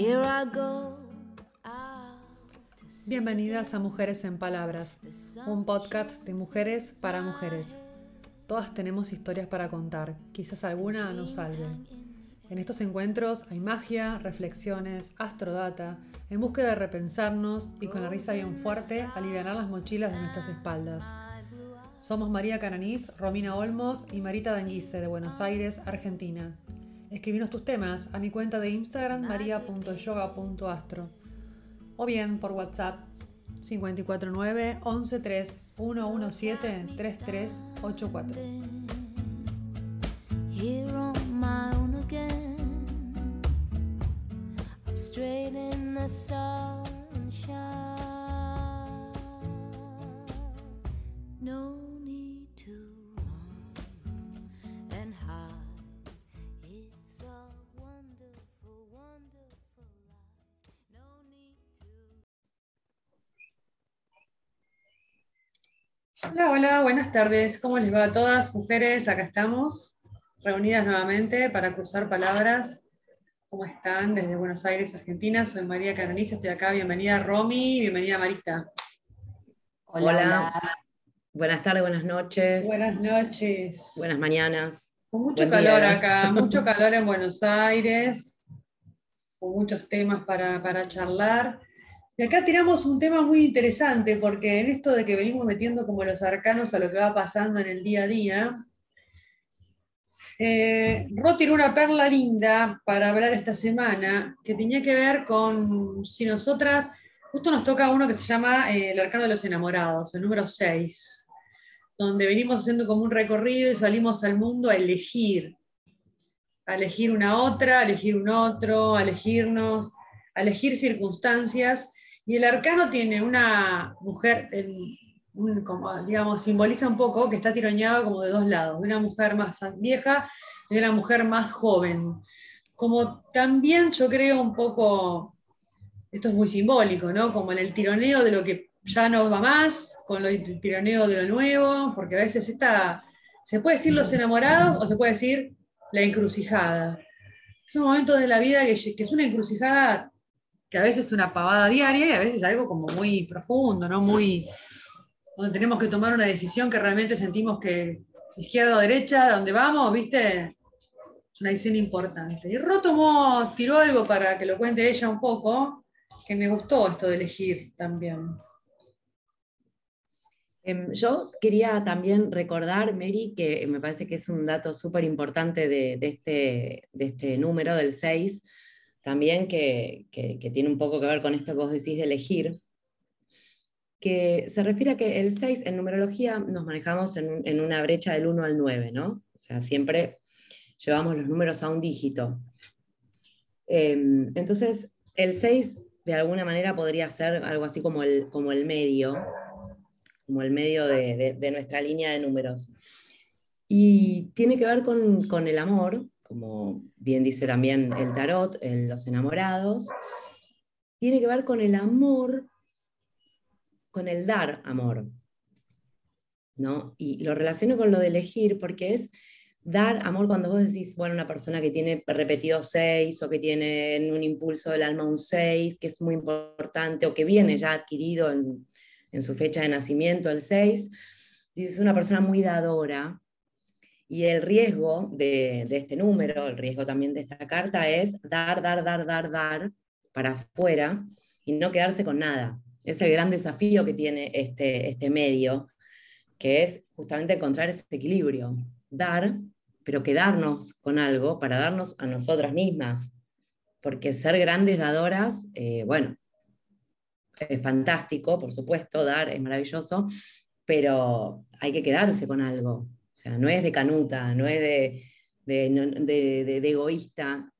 Here I go. Bienvenidas a Mujeres en Palabras, un podcast de mujeres para mujeres. Todas tenemos historias para contar, quizás alguna nos salve. En estos encuentros hay magia, reflexiones, astrodata, en búsqueda de repensarnos y con la risa bien fuerte aliviar las mochilas de nuestras espaldas. Somos María Cananiz, Romina Olmos y Marita Danguise de Buenos Aires, Argentina. Escribinos tus temas a mi cuenta de Instagram maria.yoga.astro o bien por WhatsApp 549 113 117 3384. Here on my own again. I'm straight in the sunshine. No Hola, hola, buenas tardes. ¿Cómo les va a todas, mujeres? Acá estamos, reunidas nuevamente para cruzar palabras. ¿Cómo están? Desde Buenos Aires, Argentina. Soy María Cananiz, estoy acá. Bienvenida Romy, bienvenida Marita. Hola, Buenas tardes, buenas noches. Buenas noches. Buenas mañanas. Con mucho Buen día. calor acá, mucho calor en Buenos Aires, con muchos temas para, para charlar. Y acá tiramos un tema muy interesante, porque en esto de que venimos metiendo como los arcanos a lo que va pasando en el día a día, eh, Ro tiró una perla linda para hablar esta semana, que tenía que ver con si nosotras, justo nos toca uno que se llama eh, El Arcano de los Enamorados, el número 6 donde venimos haciendo como un recorrido y salimos al mundo a elegir, a elegir una otra, a elegir un otro, a elegirnos, a elegir circunstancias. Y el arcano tiene una mujer, como, digamos, simboliza un poco que está tironeado como de dos lados, de una mujer más vieja y de una mujer más joven. Como también yo creo un poco, esto es muy simbólico, ¿no? Como en el tironeo de lo que ya no va más, con lo- el tironeo de lo nuevo, porque a veces esta, se puede decir los enamorados o se puede decir la encrucijada. Es un momento de la vida que es una encrucijada que a veces es una pavada diaria y a veces algo como muy profundo, ¿no? Muy, donde tenemos que tomar una decisión que realmente sentimos que izquierda o derecha, ¿dónde vamos? ¿Viste? Una decisión importante. Y Ro tomó, tiró algo para que lo cuente ella un poco, que me gustó esto de elegir también. Em, yo quería también recordar, Mary, que me parece que es un dato súper importante de este, de este número, del 6, también que, que- tiene un poco que ver con esto que vos decís de elegir, que se refiere a que el 6 en numerología nos manejamos en, en una brecha del 1 al 9, ¿no? O sea, siempre llevamos los números a un dígito. Em, entonces, el 6 de alguna manera podría ser algo así como el, como el medio, como el medio de, de- de nuestra línea de números. Y tiene que ver con, con el amor, como bien dice también el tarot, en los enamorados. Tiene que ver con el amor, con el dar amor. ¿no? Y lo relaciono con lo de elegir porque es dar amor cuando vos decís, bueno, una persona que tiene repetido seis o que tiene en un impulso del alma un seis, que es muy importante, o que viene ya adquirido en, su fecha de nacimiento el 6, dices una persona muy dadora. Y el riesgo de, este número, el riesgo también de esta carta es dar, dar, dar, dar, dar para afuera y no quedarse con nada. Es el gran desafío que tiene este, este medio, que es justamente encontrar ese equilibrio. Dar, pero quedarnos con algo para darnos a nosotras mismas. Porque ser grandes dadoras, eh, bueno, es fantástico, por supuesto, dar es maravilloso, pero hay que quedarse con algo. O sea, no es de canuta, no es de, de, egoísta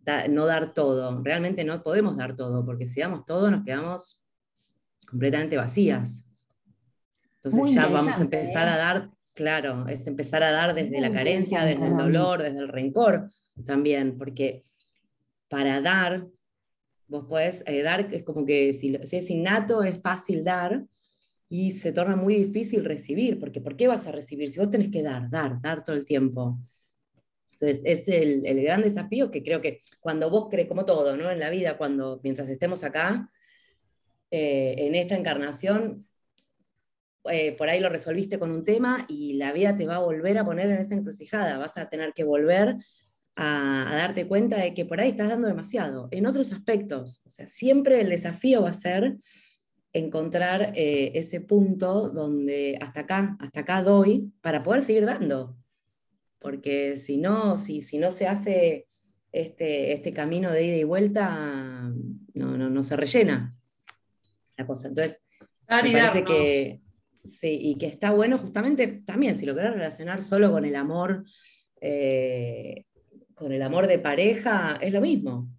da- no dar todo. Realmente no podemos dar todo, porque si damos todo nos quedamos completamente vacías. Entonces Muy ya vamos a empezar ¿eh? a dar, claro, es empezar a dar desde la carencia, desde el dolor, desde el rencor también, porque para dar, vos podés eh, dar, es como que si, si es innato es fácil dar y se torna muy difícil recibir, porque ¿por qué vas a recibir? Si vos tenés que dar, dar, dar todo el tiempo. Entonces, es el, el gran desafío que creo que cuando vos crees, como todo, ¿no? En la vida, cuando mientras estemos acá, eh, en esta encarnación, eh, por ahí lo resolviste con un tema y la vida te va a volver a poner en esa encrucijada, vas a tener que volver a, a darte cuenta de que por ahí estás dando demasiado. En otros aspectos, o sea, siempre el desafío va a ser encontrar eh, ese punto donde hasta acá, hasta acá doy para poder seguir dando. Porque si no, si, si no se hace este, este camino de ida y vuelta, no, no, no se rellena la cosa. Entonces, Dar me parece que sí, y que está bueno justamente también, si lo querés relacionar solo con el amor, eh, con el amor de pareja, es lo mismo.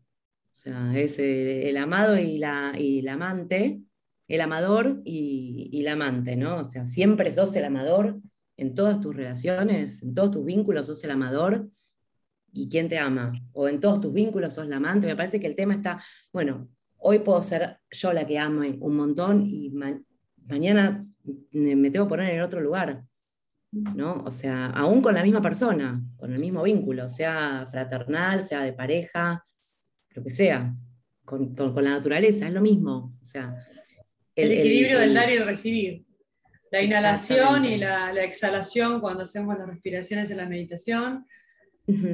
O sea, es eh, el amado y la, y la amante, el amador y, y la amante, ¿no? O sea, siempre sos el amador en todas tus relaciones, en todos tus vínculos sos el amador y quién te ama. O en todos tus vínculos sos la amante. Me parece que el tema está, bueno, hoy puedo ser yo la que ame un montón y ma- mañana me tengo que poner en otro lugar, ¿no? O sea, aún con la misma persona, con el mismo vínculo, sea fraternal, sea de pareja, lo que sea, con, con- con la naturaleza, es lo mismo. O sea, El, equilibrio el- del dar y el recibir. La inhalación y la, la exhalación cuando hacemos las respiraciones en la meditación,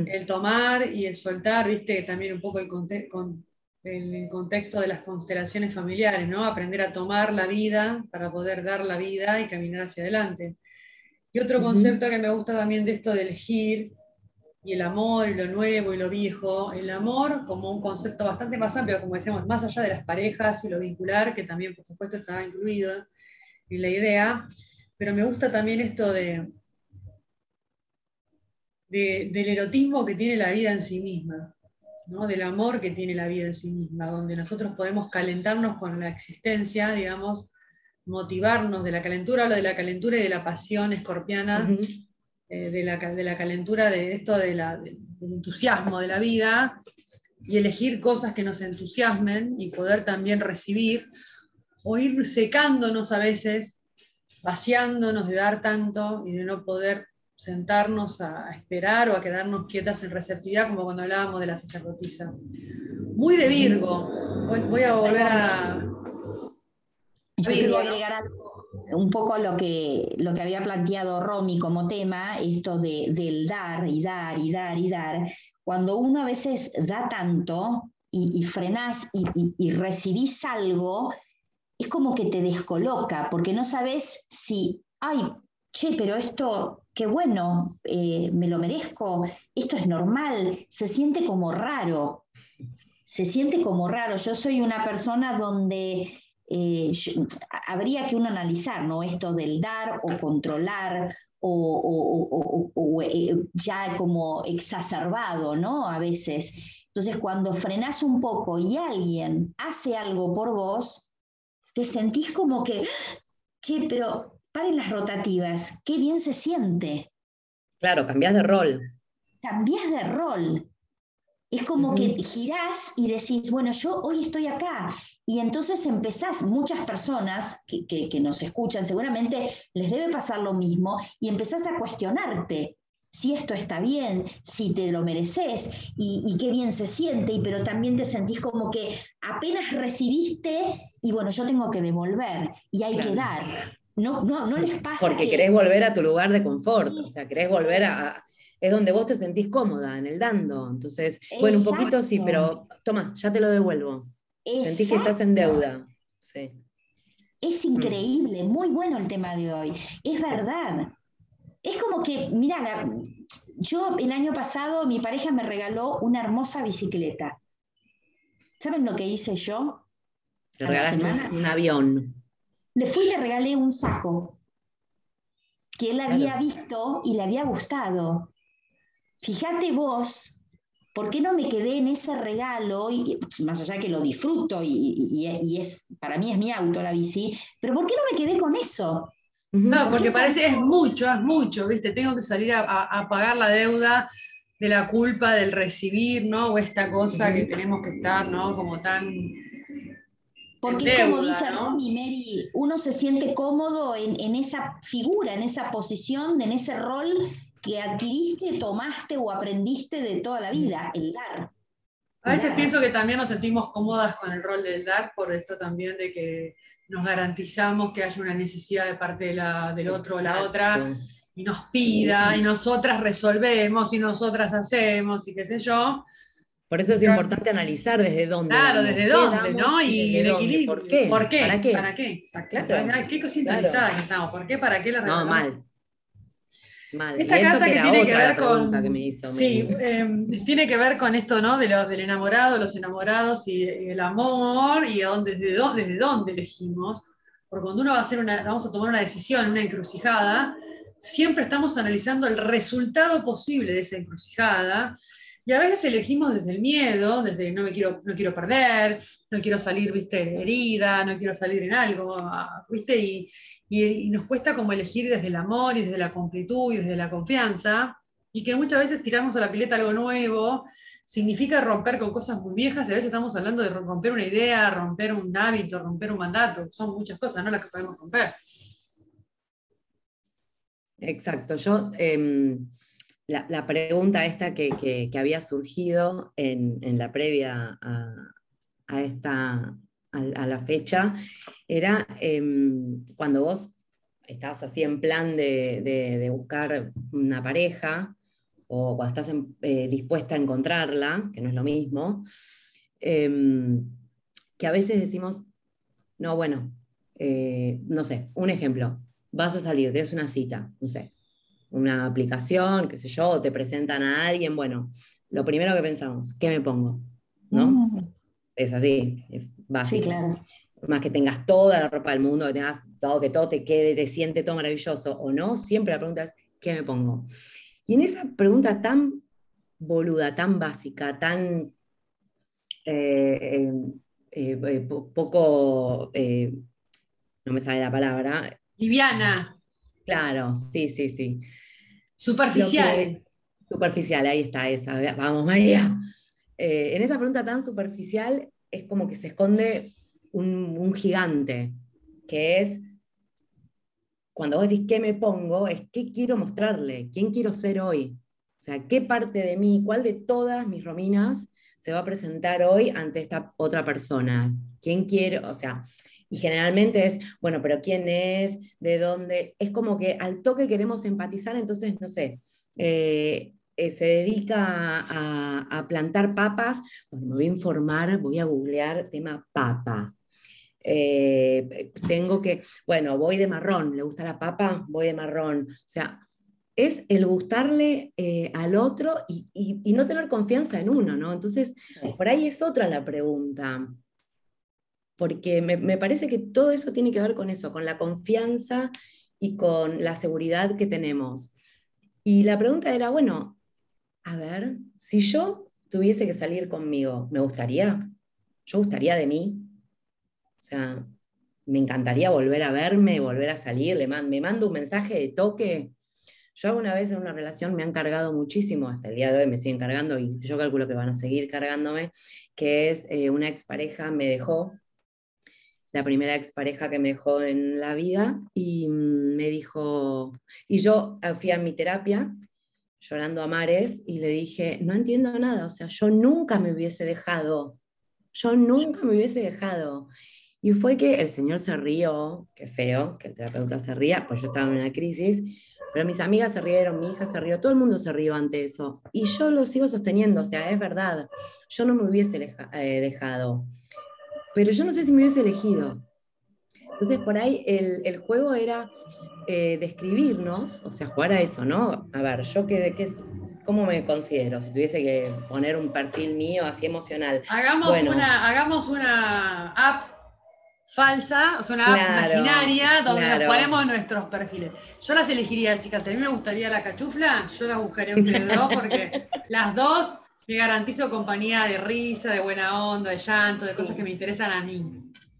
el tomar y el soltar, viste, también un poco el, conte- con- el contexto de las constelaciones familiares, ¿no? Aprender a tomar la vida para poder dar la vida y caminar hacia adelante. Y otro concepto que me gusta también de esto de elegir y el amor, y lo nuevo y lo viejo, el amor como un concepto bastante más amplio, como decíamos, más allá de las parejas y lo vincular, que también por supuesto está incluido en la idea, pero me gusta también esto de, de- del erotismo que tiene la vida en sí misma, ¿no? del amor que tiene la vida en sí misma, donde nosotros podemos calentarnos con la existencia, digamos, motivarnos de la calentura, hablo de la calentura y de la pasión escorpiana. Eh, de, la, de la calentura, de esto de la- de- del entusiasmo de la vida, y elegir cosas que nos entusiasmen y poder también recibir, o ir secándonos a veces, vaciándonos de dar tanto y de no poder sentarnos a, esperar o a quedarnos quietas en receptividad, como cuando hablábamos de la sacerdotisa. Muy de Virgo. Voy, voy a volver a... Virgo. Un poco lo que, lo que había planteado Romy como tema, esto de, del dar y dar y dar y dar. Cuando uno a veces da tanto y, y frenás y recibís algo, es como que te descoloca, porque no sabes si, ay, che, pero esto, qué bueno, eh, me lo merezco, esto es normal, se siente como raro, se siente como raro. Yo soy una persona donde eh, habría que uno analizar, ¿no? Esto del dar o controlar o, o- o- o- o, eh, ya como exacerbado, ¿no? A veces. Entonces, cuando frenás un poco y alguien hace algo por vos, te sentís como que, che, pero paren las rotativas, qué bien se siente. Claro, cambiás de rol. Cambiás de rol. Es como que girás y decís, bueno, yo hoy estoy acá. Y entonces empezás, muchas personas que, que- que nos escuchan seguramente les debe pasar lo mismo y empezás a cuestionarte si esto está bien, si te lo mereces y, y qué bien se siente, y, pero también te sentís como que apenas recibiste y bueno, yo tengo que devolver y hay que dar. No, no, no les pasa Porque que- querés volver a tu lugar de confort, o sea, querés volver a... a- es donde vos te sentís cómoda, en el dando. Entonces, bueno, un poquito sí, pero toma, ya te lo devuelvo. Sentís que estás en deuda. Sí. Es increíble, muy bueno el tema de hoy. Es Sí. verdad. Es como que, mira, la- yo el año pasado mi pareja me regaló una hermosa bicicleta. ¿Saben lo que hice yo? La regalaste un avión. Le fui y le regalé un saco que él Claro. había visto y le había gustado. Fíjate vos, ¿por qué no me quedé en ese regalo? Y, más allá que lo disfruto y, y- y es, para mí es mi auto la bici, pero ¿por qué no me quedé con eso? No, ¿Por porque parece, es mucho, es mucho, ¿viste? Tengo que salir a, a- a pagar la deuda de la culpa del recibir, ¿no? O esta cosa que tenemos que estar, ¿no? Como tan... Porque como dice ¿no? Romy, Mary, uno se siente cómodo en, en esa figura, en esa posición, en ese rol que adquiriste, tomaste o aprendiste de toda la vida, el dar. A veces Dar. pienso que también nos sentimos cómodas con el rol del dar, por esto también de que nos garantizamos que haya una necesidad de parte de la- del otro o la otra, y nos pida, y nosotras resolvemos, y nosotras hacemos, y qué sé yo. Por eso es Claro. importante analizar desde dónde. Claro, damos, desde dónde, damos ¿no? Y desde el equilibrio. ¿Por qué? ¿Por qué? ¿Para qué? ¿Para qué? Exacto. Claro. Que estamos. ¿Por qué? ¿Para qué la No, mal. Esta carta que tiene que ver con. que me hizo. sí, eh, tiene que ver con esto, ¿no? De los, del enamorado, los enamorados y, y el amor y a dónde, desde, dónde, desde dónde elegimos. Porque cuando uno va a hacer una, vamos a tomar una decisión, una encrucijada, siempre estamos analizando el resultado posible de esa encrucijada. Y a veces elegimos desde el miedo, desde no me quiero, no quiero perder, no quiero salir, viste, herida, no quiero salir en algo, ah, viste, y, y, nos cuesta como elegir desde el amor y desde la completud y desde la confianza, y que muchas veces tirarnos a la pileta algo nuevo significa romper con cosas muy viejas, y a veces estamos hablando de romper una idea, romper un hábito, romper un mandato, son muchas cosas, ¿no? Las que podemos romper. Exacto. Yo, em, la, la pregunta esta que, que- había surgido en, en la previa a, esta, a, la fecha era em, cuando vos estás así en plan de, de- buscar una pareja o cuando estás eh, dispuesta a encontrarla, que no es lo mismo, em, que a veces decimos, no, bueno, eh, no sé, un ejemplo, vas a salir, tienes una cita, no sé, una aplicación, qué sé yo, o te presentan a alguien, bueno, lo primero que pensamos, ¿qué me pongo? ¿No? Mm, Es así, es Sí, básico. claro. Por más que tengas toda la ropa del mundo, que tengas todo, que todo te quede, te siente todo maravilloso o no, siempre la pregunta es, ¿qué me pongo? Y en esa pregunta tan boluda, tan básica, tan eh, eh, eh, po- poco, no me sale la palabra, Liviana, claro, sí, sí, sí. Superficial. Superficial, ahí está esa. Vamos, María. Eh, en esa pregunta tan superficial es como que se esconde un, un gigante, que es, cuando vos decís qué me pongo, es qué quiero mostrarle, quién quiero ser hoy. O sea, qué parte de mí, cuál de todas mis rominas se va a presentar hoy ante esta otra persona. ¿Quién quiero? O sea, y generalmente es, bueno, pero ¿quién es? ¿De dónde? Es como que al toque queremos empatizar, entonces, no sé, eh, eh, se dedica a, a plantar papas, bueno, me voy a informar, voy a googlear tema papa. Eh, tengo que, bueno, voy de marrón, ¿le gusta la papa? Voy de marrón. O sea, es el gustarle eh, al otro y, y- y no tener confianza en uno, ¿no? Entonces, por ahí es otra la pregunta. Porque me, me parece que todo eso tiene que ver con eso, con la confianza y con la seguridad que tenemos. Y la pregunta era, bueno, a ver, si yo tuviese que salir conmigo, ¿me gustaría? ¿Yo gustaría de mí? O sea, me encantaría volver a verme, volver a salir, le man- me mando un mensaje de toque. Yo alguna vez en una relación me han cargado muchísimo, hasta el día de hoy me siguen cargando y yo calculo que van a seguir cargándome, que es eh, una expareja me dejó, la primera expareja que me dejó en la vida, y mm, me dijo, y yo eh, fui a mi terapia llorando a mares y le dije, no entiendo nada, o sea, yo nunca me hubiese dejado, yo nunca me hubiese dejado. Y fue que el señor se rió, qué feo que el terapeuta se ría, pues yo estaba en una crisis, pero mis amigas se rieron, mi hija se rió, todo el mundo se rió ante eso. Y yo lo sigo sosteniendo, o sea, es verdad, yo no me hubiese leja- eh, dejado, pero yo no sé si me hubiese elegido. Entonces, por ahí el, el juego era eh, describirnos, o sea, jugar a eso, ¿no? A ver, yo qué, qué es, ¿cómo me considero? Si tuviese que poner un perfil mío así emocional. Hagamos, Bueno. una, hagamos una app falsa, o sea, una app imaginaria donde claro. nos ponemos nuestros perfiles. Yo las elegiría, chicas. A mí me gustaría la cachufla, yo las buscaría entre dos porque las dos me garantizo compañía de risa, de buena onda, de llanto, de cosas que me interesan a mí.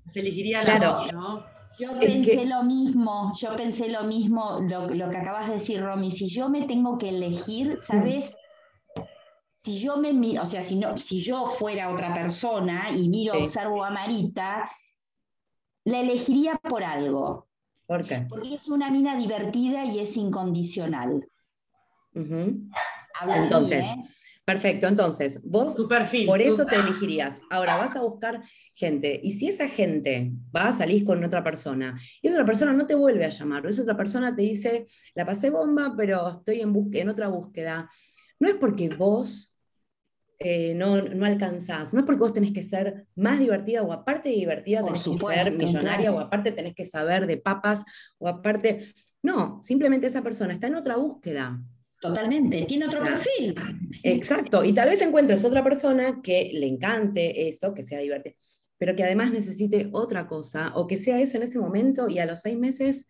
Las elegiría las Claro. ¿no? Yo Es pensé que- lo mismo, yo pensé lo mismo, lo, lo que acabas de decir, Romy. Si yo me tengo que elegir, ¿sabes? Si yo me miro, o sea, si, no, si yo fuera otra persona y miro, Sí. observo a Marita, la elegiría por algo. ¿Por qué? Porque es una mina divertida y es incondicional. Entonces, ¿eh? Perfecto. Entonces, vos Tu perfil. por tu- eso te elegirías. Ahora vas a buscar gente. Y si esa gente va a salir con otra persona y esa otra persona no te vuelve a llamar, o esa otra persona te dice, la pasé bomba, pero estoy en, busque- en otra búsqueda, no es porque vos eh, no, no alcanzás, no es porque vos tenés que ser más divertida o aparte de divertida Por tenés que ser millonaria claro. o aparte tenés que saber de papas o aparte... No, simplemente esa persona está en otra búsqueda. Totalmente. Tiene otro O sea, perfil. Exacto, y tal vez encuentres otra persona que le encante eso, que sea divertida, pero que además necesite otra cosa, o que sea eso en ese momento y a los seis meses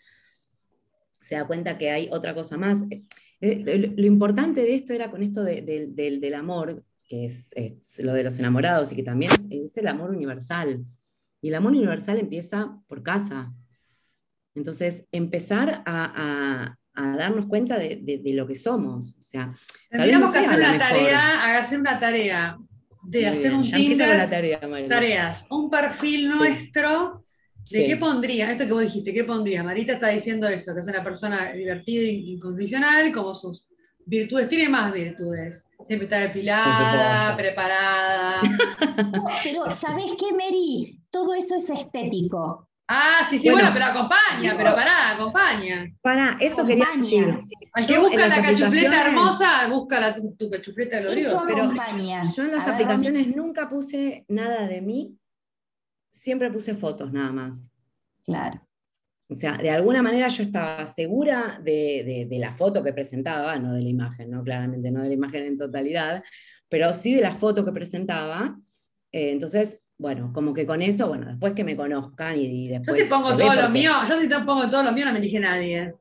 se da cuenta que hay otra cosa más. Eh, Lo, lo importante de esto era con esto de- de- del- del amor, que es, es lo de los enamorados y que también es, es el amor universal. Y el amor universal empieza por casa. Entonces, empezar a, a- a darnos cuenta de, de- de lo que somos. O sea, Tendríamos que hacer una tarea, hacer una tarea de Muy hacer bien, un ya empieza con la Tinder. tarea. Tareas, un perfil Sí. nuestro. ¿De Sí. qué pondría? Esto que vos dijiste, ¿qué pondría? Marita está diciendo eso, que es una persona divertida e incondicional, como sus virtudes, tiene más virtudes. Siempre está depilada, preparada. Pero, ¿sabés qué, Mary? Todo eso es estético. Ah, sí, sí, Bueno, bueno, pero acompaña, eso- pero pará, acompaña. Para, eso quería decir. Al que busca la cachufleta hermosa, busca la, tu, tu cachufleta Eso gloriosa. pero acompaña. Yo en las A ver, aplicaciones nunca puse nada de mí, siempre puse fotos nada más. Claro. O sea, de alguna manera yo estaba segura de, de- de la foto que presentaba, no de la imagen, ¿no? Claramente no de la imagen en totalidad, pero sí de la foto que presentaba. Eh, entonces, bueno, como que con eso, bueno, después que me conozcan y, y Yo después. si pongo todo lo porque- mío, yo si te pongo todo lo mío no me elige nadie.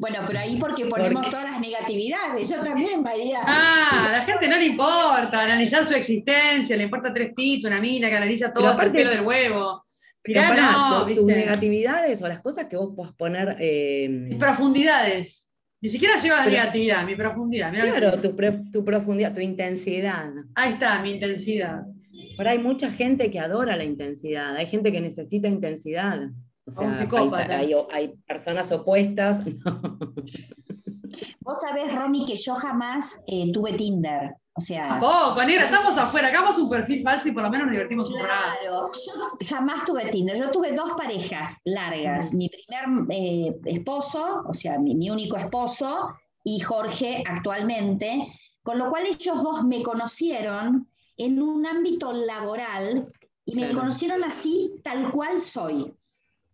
Bueno, pero ahí porque ponemos Porque- todas las negatividades. Yo también, María. Ah, a la gente no le importa analizar su existencia, le importa tres pitos, una mina que analiza todo el pelo del huevo. Pero Mirá, pará, no, tu- tus negatividades o las cosas que vos puedas poner. eh, Mis profundidades. Ni siquiera llego a la negatividad, mi profundidad. mirá lo claro, tu, pre- tu profundidad, tu intensidad. Ahí está, mi intensidad. Ahora hay mucha gente que adora la intensidad, hay gente que necesita intensidad. O sea, un hay- psicópata. Hay, hay personas opuestas. Vos sabés, Romy, que yo jamás eh, tuve Tinder. O sea, Poco, negra, estamos afuera, hagamos un perfil falso y por lo menos nos divertimos un rato. Claro, yo jamás tuve Tinder. Yo tuve dos parejas largas. Mi primer eh, esposo, o sea, mi, mi único esposo, y Jorge actualmente, con lo cual ellos dos me conocieron en un ámbito laboral y me Claro. conocieron así tal cual soy.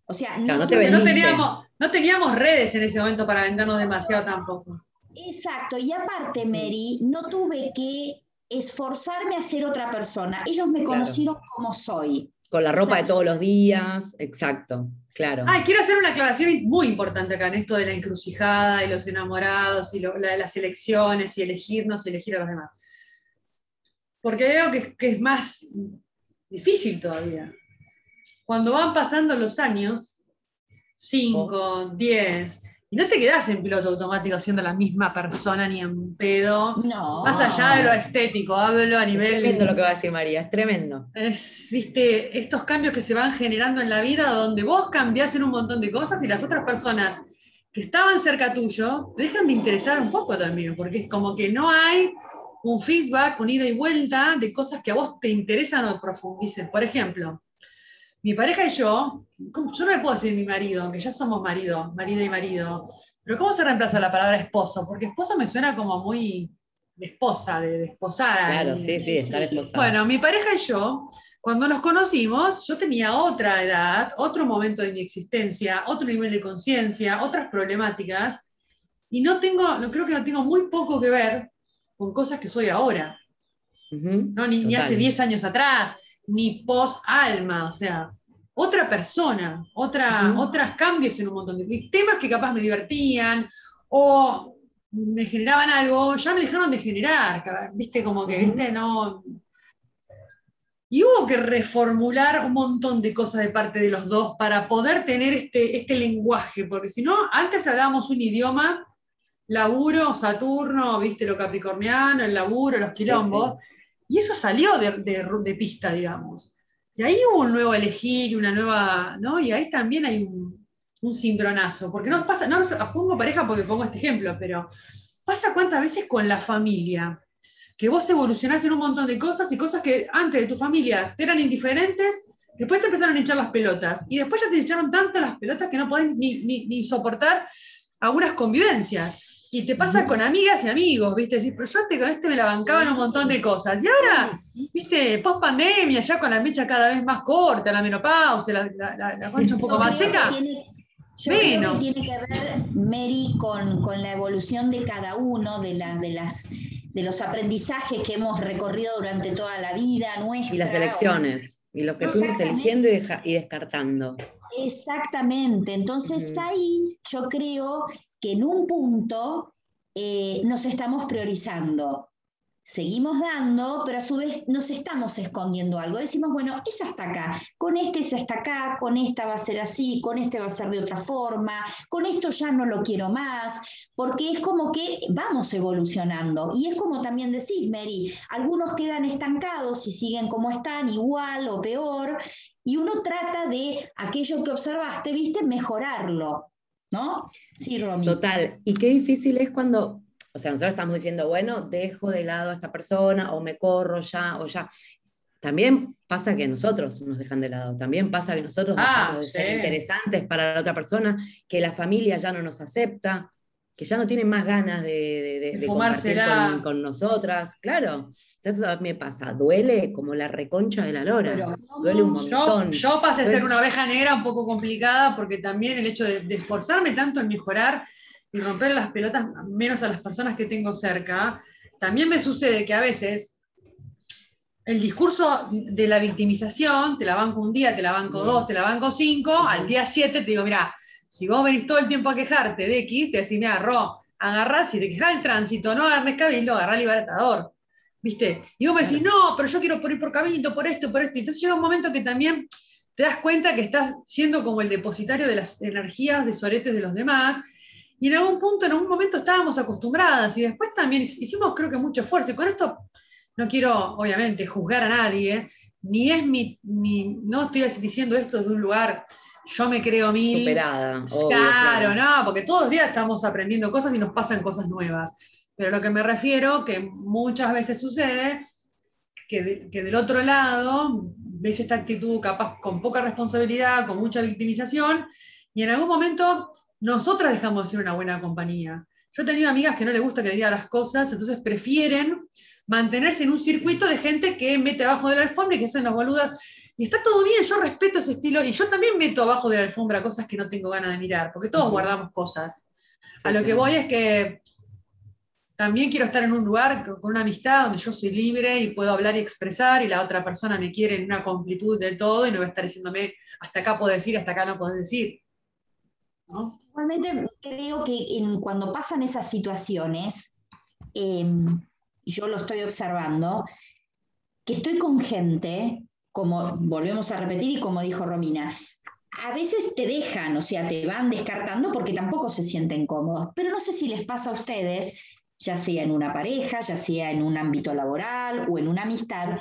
O sea, Claro, no te no teníamos, no teníamos redes en ese momento para vendernos demasiado tampoco. Exacto, y aparte, Mary, no tuve que esforzarme a ser otra persona. Ellos me Claro. conocieron como soy. Con la ropa de todos los días, exacto, claro. Ay, quiero hacer una aclaración muy importante acá en esto de la encrucijada y los enamorados y lo- la de las elecciones y elegirnos y elegir a los demás. Porque algo que, es- que es más difícil todavía. Cuando van pasando los años, 5, 10, y no te quedas en piloto automático siendo la misma persona ni en pedo, No. más allá de lo estético, hablo a es nivel tremendo lo que va a decir María, es tremendo. es, viste, estos cambios que se van generando en la vida donde vos cambiás en un montón de cosas y las otras personas que estaban cerca tuyo te dejan de interesar un poco también, porque es como que no hay un feedback, un ida y vuelta de cosas que a vos te interesan o profundicen. Por ejemplo, mi pareja y yo, ¿cómo- yo no le puedo decir mi marido, aunque ya somos marido, marido y marido, pero ¿cómo se reemplaza la palabra esposo? Porque esposo me suena como muy de esposa, de desposar. a Claro, sí, sí, estar esposado. Bueno, mi pareja y yo, cuando nos conocimos, yo tenía otra edad, otro momento de mi existencia, otro nivel de conciencia, otras problemáticas, y no tengo, no, creo que no tengo muy poco que ver con cosas que soy ahora, ¿no? ni, hace 10 años atrás, ni post alma, o sea, otra persona, otra, otros cambios en un montón de temas que capaz me divertían o me generaban algo, ya me dejaron de generar, viste, como que, Ujú. viste, no... Y hubo que reformular un montón de cosas de parte de los dos para poder tener este, este lenguaje, porque si no, antes hablábamos un idioma, laburo, Saturno, viste, lo capricorniano, el laburo, los Sí, quilombos, y eso salió de, de- de pista, digamos. Y ahí hubo un nuevo elegir, una nueva, ¿no? Y ahí también hay un, un cimbronazo, porque no nos pasa, no pongo pareja porque pongo este ejemplo, pero pasa cuántas veces con la familia, que vos evolucionás en un montón de cosas y cosas que antes de tu familia te eran indiferentes, después te empezaron a echar las pelotas y después ya te echaron tanto las pelotas que no podés ni, ni- ni soportar algunas convivencias. Y te pasa con amigas y amigos, ¿viste? Decís, pero yo este, con este me la bancaba en un montón de cosas. Y ahora, ¿viste? Post pandemia, ya con la mecha cada vez más corta, la menopausia, la, la- la- la concha un poco más seca. tiene- yo creo que Menos. tiene que ver, Mary, con, con la evolución de cada uno, de, las de, las, de los aprendizajes que hemos recorrido durante toda la vida nuestra. Y las elecciones, y lo que fuimos eligiendo y, deja- y descartando. Exactamente. Entonces ahí yo creo que en un punto eh, nos estamos priorizando. Seguimos dando, pero a su vez nos estamos escondiendo algo. Decimos, bueno, es hasta acá, con este es hasta acá, con esta va a ser así, con este va a ser de otra forma, con esto ya no lo quiero más, porque es como que vamos evolucionando. Y es como también decís, Mary, algunos quedan estancados y siguen como están, igual o peor, y uno trata de aquello que observaste, viste, mejorarlo, ¿no? Sí, Romy. Total. Y qué difícil es cuando, o sea, nosotros estamos diciendo, bueno, dejo de lado a esta persona o me corro ya o ya. También pasa que nosotros nos dejan de lado, también pasa que nosotros Ah, dejamos de ser interesantes para la otra persona, que la familia ya no nos acepta, que ya no tienen más ganas de, de, de- de compartir Fumársela. con, con nosotras. Claro, o sea, eso a mí me pasa, duele como la reconcha de la lora, Pero, duele un ¿cómo? Yo, montón. yo pasé a ser una oveja negra un poco complicada porque también el hecho de, de esforzarme tanto en mejorar y romper las pelotas menos a las personas que tengo cerca, también me sucede que a veces el discurso de la victimización, te la banco un día, te la banco Mm. dos, te la banco cinco, al día siete te digo, mira, si vos venís todo el tiempo a quejarte de X, te decís, mira, Ro, agarrá, si te quejas del tránsito, no agarres cabildo, agarrá libertador. ¿Viste? Y vos me decís, no, pero yo quiero por ir por cabildo, por esto, por esto. Entonces llega un momento que también te das cuenta que estás siendo como el depositario de las energías de soretes de los demás. Y en algún punto, en algún momento estábamos acostumbradas y después también hicimos creo que mucho esfuerzo. Y con esto no quiero, obviamente, juzgar a nadie, ni es mi, ni, no estoy diciendo esto desde un lugar, yo me creo mil. Superada. obvio, Claro, no, porque todos los días estamos aprendiendo cosas y nos pasan cosas nuevas. Pero lo que me refiero, que muchas veces sucede, que, de- que del otro lado ves esta actitud capaz con poca responsabilidad, con mucha victimización, y en algún momento nosotras dejamos de ser una buena compañía. Yo he tenido amigas que no les gusta que le diga las cosas, entonces prefieren mantenerse en un circuito de gente que mete abajo de la alfombra y que hacen los boludas. Y está todo bien, yo respeto ese estilo, y yo también meto abajo de la alfombra cosas que no tengo ganas de mirar, porque todos guardamos cosas. A lo que voy es que también quiero estar en un lugar con una amistad donde yo soy libre y puedo hablar y expresar y la otra persona me quiere en una completud de todo y no va a estar diciéndome hasta acá puedo decir, hasta acá no puedo decir. ¿No? Igualmente creo que en- cuando pasan esas situaciones, em, yo lo estoy observando, que estoy con gente, como volvemos a repetir y como dijo Romina, a veces te dejan, o sea, te van descartando porque tampoco se sienten cómodos, pero no sé si les pasa a ustedes, ya sea en una pareja, ya sea en un ámbito laboral o en una amistad,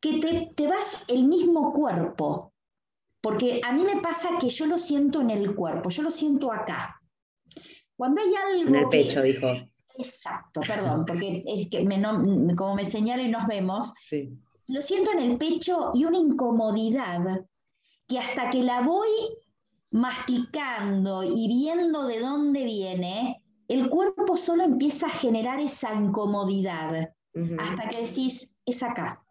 que te, te vas el mismo cuerpo, porque a mí me pasa que yo lo siento en el cuerpo, yo lo siento acá. Cuando hay algo En el que- pecho, dijo. Exacto, perdón, porque es que me no- como me señala y nos vemos, Sí. Lo siento en el pecho y una incomodidad que hasta que la voy masticando y viendo de dónde viene, el cuerpo solo empieza a generar esa incomodidad hasta que decís, es acá.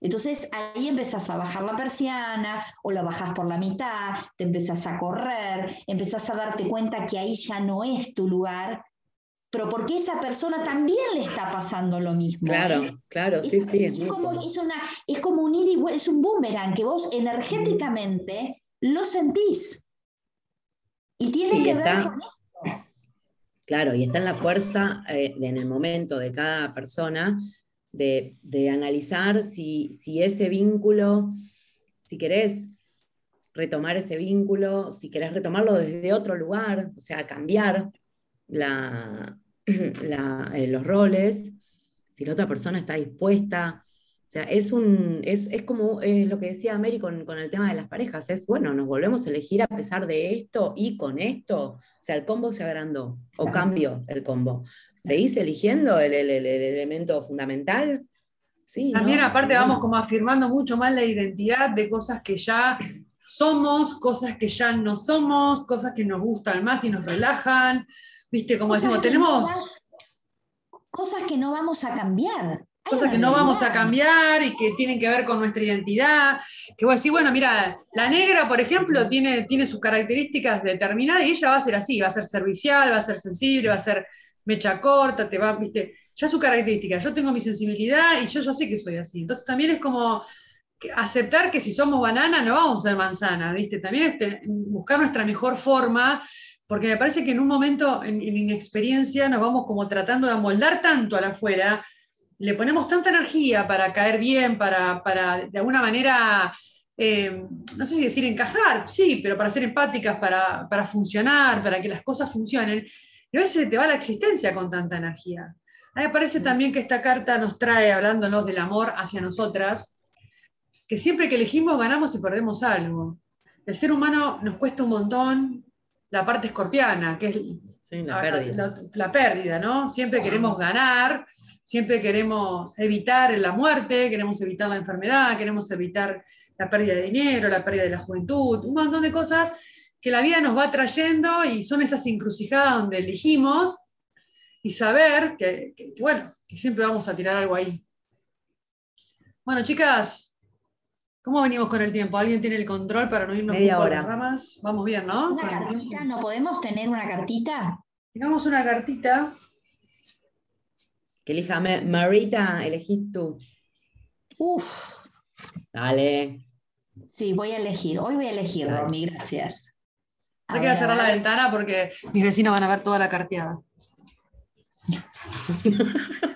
Entonces ahí empezás a bajar la persiana o la bajás por la mitad, te empezás a correr, empezás a darte cuenta que ahí ya no es tu lugar, pero porque esa persona también le está pasando lo mismo. Claro, ¿eh? claro, sí, sí. Es Es como, es, una, es como un ida y es un boomerang que vos energéticamente lo sentís. Y tiene Sí, que ver está- con eso. Claro, y está en la fuerza eh, de- en el momento de cada persona de, de analizar si, si ese vínculo, si querés retomar ese vínculo, si querés retomarlo desde otro lugar, o sea, cambiar la, la- eh, los roles, si la otra persona está dispuesta. O sea, es, un, es, es como es lo que decía Mary con, con el tema de las parejas, es, bueno, nos volvemos a elegir a pesar de esto y con esto, o sea, el combo se agrandó o cambió el combo. ¿Seguís eligiendo el, el- el- el elemento fundamental? Sí. También ¿no? aparte vamos como afirmando mucho más la identidad de cosas que ya somos, cosas que ya no somos, cosas que nos gustan más y nos relajan. Viste, como Cosas decimos, tenemos cosas que no vamos a cambiar. Hay cosas que no vamos a cambiar y que tienen que ver con nuestra identidad. Que vos decís, bueno, mira, la negra, por ejemplo, tiene, tiene sus características determinadas y ella va a ser así, va a ser servicial, va a ser sensible, va a ser mecha corta, te va, viste, ya su característica. Yo tengo mi sensibilidad y yo ya sé que soy así. Entonces también es como aceptar que si somos banana no vamos a ser manzana, ¿viste? También es te- buscar nuestra mejor forma, porque me parece que en un momento, en, en inexperiencia, nos vamos como tratando de amoldar tanto a la afuera, le ponemos tanta energía para caer bien, para, para de alguna manera, eh, no sé si decir encajar, sí, pero para ser empáticas, para, para funcionar, para que las cosas funcionen, y a veces se te va la existencia con tanta energía. A mí me parece también que esta carta nos trae, hablándonos del amor hacia nosotras, que siempre que elegimos ganamos y perdemos algo. El ser humano nos cuesta un montón la parte escorpiana, que es Sí, la pérdida. La, la pérdida, ¿no? Siempre queremos ganar, siempre queremos evitar la muerte, queremos evitar la enfermedad, queremos evitar la pérdida de dinero, la pérdida de la juventud, un montón de cosas que la vida nos va trayendo y son estas encrucijadas donde elegimos y saber que, que- que, bueno, que siempre vamos a tirar algo ahí. Bueno, chicas, ¿cómo venimos con el tiempo? ¿Alguien tiene el control para no irnos Media hora. las ramas? Vamos bien, ¿no? Una cartita. ¿no podemos tener una cartita? Tengamos una cartita. Que elija Ma- Marita, elegís tú. Uf, Dale. sí, voy a elegir. Hoy voy a elegir, Dale. Romy, gracias. Que ver, cerrar la ventana porque mis vecinos van a ver toda la carteada.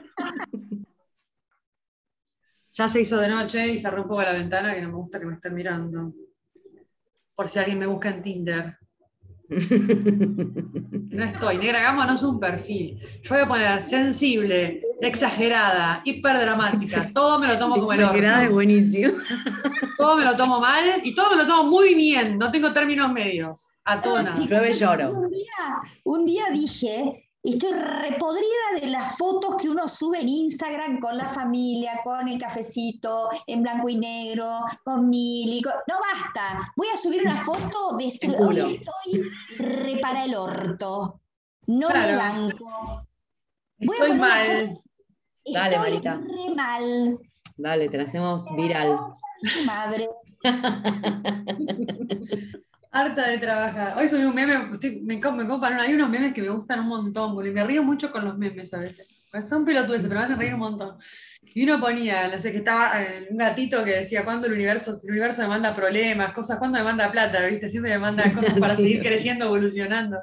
ya se hizo de noche y cerré un poco la ventana que no me gusta que me estén mirando. Por si alguien me busca en Tinder. No estoy, negra, hagámonos un perfil. Yo voy a poner sensible, exagerada, hiperdramática. Todo me lo tomo como el Exagerada es buenísimo. Todo me lo tomo mal y todo me lo tomo muy bien. No tengo términos medios. A todo nada. Llueve, lloro. Un día, un día dije, estoy repodrida de las fotos que uno sube en Instagram con la familia, con el cafecito, en blanco y negro, con Mili. con- No basta, voy a subir una foto de esto. En Hoy estoy re para el orto. No me Claro. banco. Voy a Estoy una mal. Dale, Estoy Marita. re mal. Dale, te la hacemos viral. Madre. Harta de trabajar. Hoy subí un meme, estoy- me, me comparan, hay unos memes que me gustan un montón, porque me río mucho con los memes a veces. Pues Son pelotudes, pero me hacen reír un montón. Y uno ponía, no sé, que estaba eh, un gatito que decía, ¿cuándo el universo, el universo me manda problemas, cosas, cuándo me manda plata? ¿Viste? Siempre me manda cosas para Sí. seguir creciendo, evolucionando.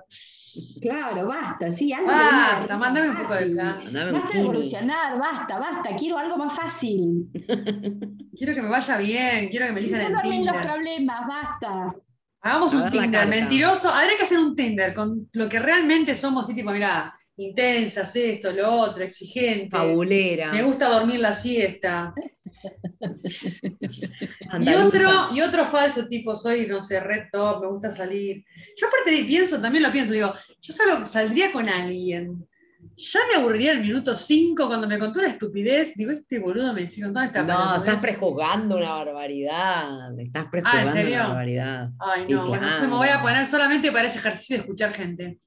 Claro, basta, sí, algo de Basta, una- mándame un poco de un Basta de evolucionar, basta, basta, quiero algo más fácil. Quiero que me vaya bien, quiero que me elijan en Resuélvame los Tinder. problemas, basta. Hagamos A un Tinder, mentiroso. Habría que hacer un Tinder con lo que realmente somos, así tipo, mirá, intensas, esto, lo otro, exigente. Fabulera. Me gusta dormir la siesta. Y otro, y otro falso tipo, soy, no sé, red top, me gusta salir. Yo aparte pienso, también lo pienso, digo, yo salgo- saldría con alguien. Ya me aburriría el minuto 5 cuando me contó una estupidez. Digo, este boludo me sigue contando esta No, estás prejuzgando una barbaridad. Estás prejuzgando serio? una barbaridad. Ay, no, bueno, se me voy a poner solamente para ese ejercicio de escuchar gente.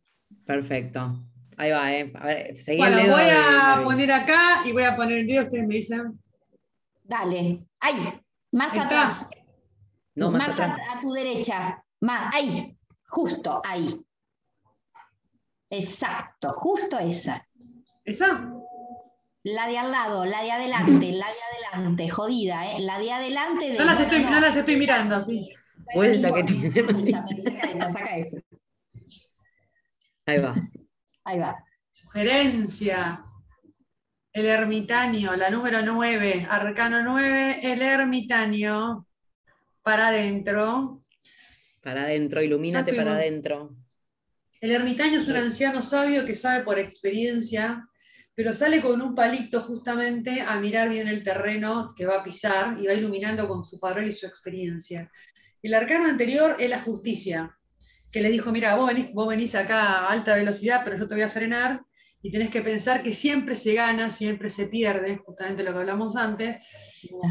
Perfecto. Ahí va, ¿eh? A ver, seguí Bueno, el dedo voy de a Mavi. poner acá y voy a poner el video, ustedes me dicen. Dale. Ahí, más Ahí está. atrás. No, más, atrás. a, a tu derecha. Más, ahí. Justo, ahí. Exacto, justo esa. ¿Esa? La de al lado, la de adelante, la de adelante, jodida, ¿eh? La de adelante. De, No las estoy, no las estoy mirando, sí. Vuelta que tiene. Saca esa, saca esa. Ahí va. Ahí va. Sugerencia. El ermitaño, la número 9, arcano 9, el ermitaño. Para adentro. Para adentro, ilumínate para adentro. El ermitaño es un anciano sabio que sabe por experiencia, pero sale con un palito justamente a mirar bien el terreno que va a pisar y va iluminando con su farol y su experiencia. El arcano anterior es la justicia, que le dijo, mira, vos venís, vos venís acá a alta velocidad, pero yo te voy a frenar, y tenés que pensar que siempre se gana, siempre se pierde, justamente lo que hablamos antes.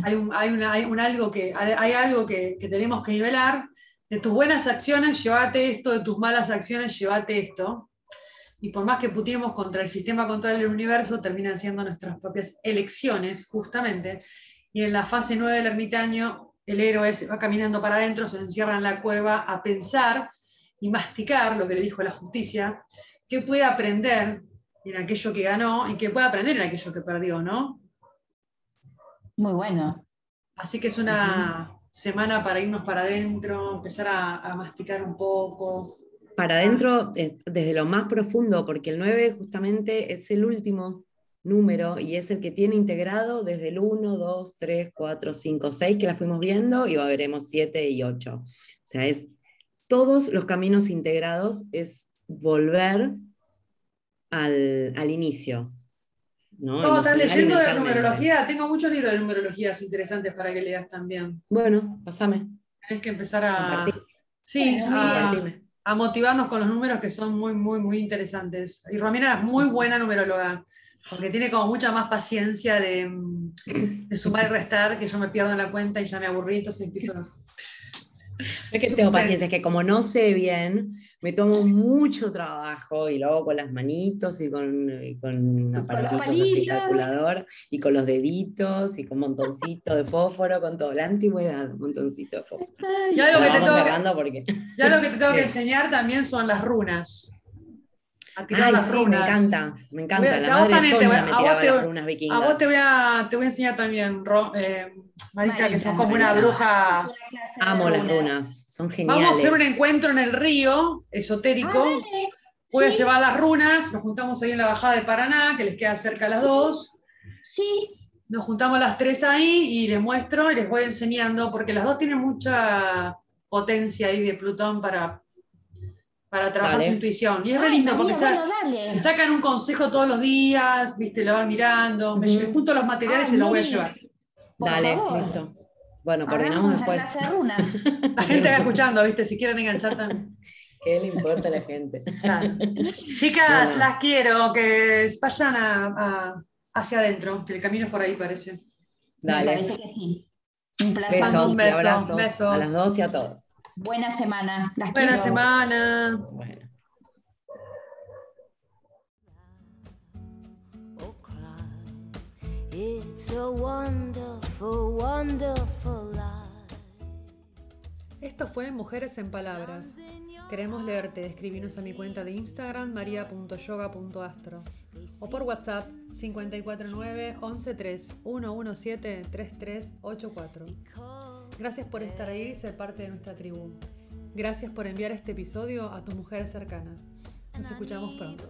Hay, un, hay, una- hay un algo, que, hay, algo que, que tenemos que nivelar. De tus buenas acciones, llévate esto, de tus malas acciones, llévate esto. Y por más que putimos contra el sistema, contra el universo, terminan siendo nuestras propias elecciones, justamente. Y en la fase 9 del ermitaño, el héroe se va caminando para adentro, se encierra en la cueva a pensar y masticar lo que le dijo la justicia, que puede aprender en aquello que ganó y que puede aprender en aquello que perdió, ¿no? Muy bueno. Así que es una semana para irnos para adentro, empezar a, a masticar un poco. Para adentro, eh, desde lo más profundo, porque el 9 justamente es el último número y es el que tiene integrado desde el 1, 2, 3, 4, 5, 6, que la fuimos viendo, y veremos 7 y 8. O sea, es todos los caminos integrados, es volver al, al inicio. ¿No? No, estás leyendo de numerología. Tengo muchos libros de numerologías interesantes para que leas también. Bueno, pasame. Tienes que empezar a, sí, a, a motivarnos con los números que son muy, muy, muy interesantes. Y Romina es muy buena numeróloga, porque tiene como mucha más paciencia de, mm, de sumar y restar, que yo me pierdo en la cuenta y ya me aburrí, entonces empiezo a... Es que tengo paciencia, es que como no sé bien, me tomo mucho trabajo y lo hago con las manitos y con, y con así, palitos. calculador y con los deditos y con montoncito de fósforo, con todo. La antigüedad, montoncito de fósforo. Ya lo Lo que te tengo que- cerrando porque. Ya lo que te tengo que Bien. enseñar también son las runas. A tirar Ay, las sí, me encanta, me encanta. Voy La a vos madre también te Sonia voy- me a te las voy- runas A vikingas. vos te voy a, te voy a enseñar también, Ro- eh, Marita, que sos como una Marita. bruja. Una Amo las runas, son geniales. Vamos a hacer un encuentro en el río esotérico. Voy a llevar las runas, nos juntamos ahí en la bajada de Paraná, que les queda cerca a las dos. Sí, Nos juntamos las tres ahí y les muestro y les voy enseñando, porque las dos tienen mucha potencia ahí de Plutón para, para trabajar Dale. su intuición. Y es Ah, re lindo, porque sa- bueno, dale. se sacan un consejo todos los días, viste, lo van mirando, me llevo junto los materiales Ay, y los voy a llevar. Dale, favor. listo. Bueno, coordinamos después. La gente va escuchando, viste, si quieren enganchar también. ¿Qué le importa a la gente? Claro. Chicas, las quiero, que vayan a- a- hacia adentro, que el camino es por ahí, parece. Me Dale. parece que sí. Un placer. Besos un y beso, abrazos besos. a las dos y a todos. Buena semana. Las Buena quiero. semana. Bueno. or cry. It's a wonderful, wonderful life. Esto fue Mujeres en Palabras. Queremos leerte. Escribinos a mi cuenta de Instagram maria.yoga.astro o por WhatsApp 549 113 117 3384. Gracias por estar ahí y ser parte de nuestra tribu. Gracias por enviar este episodio a tus mujeres cercanas. Nos escuchamos pronto.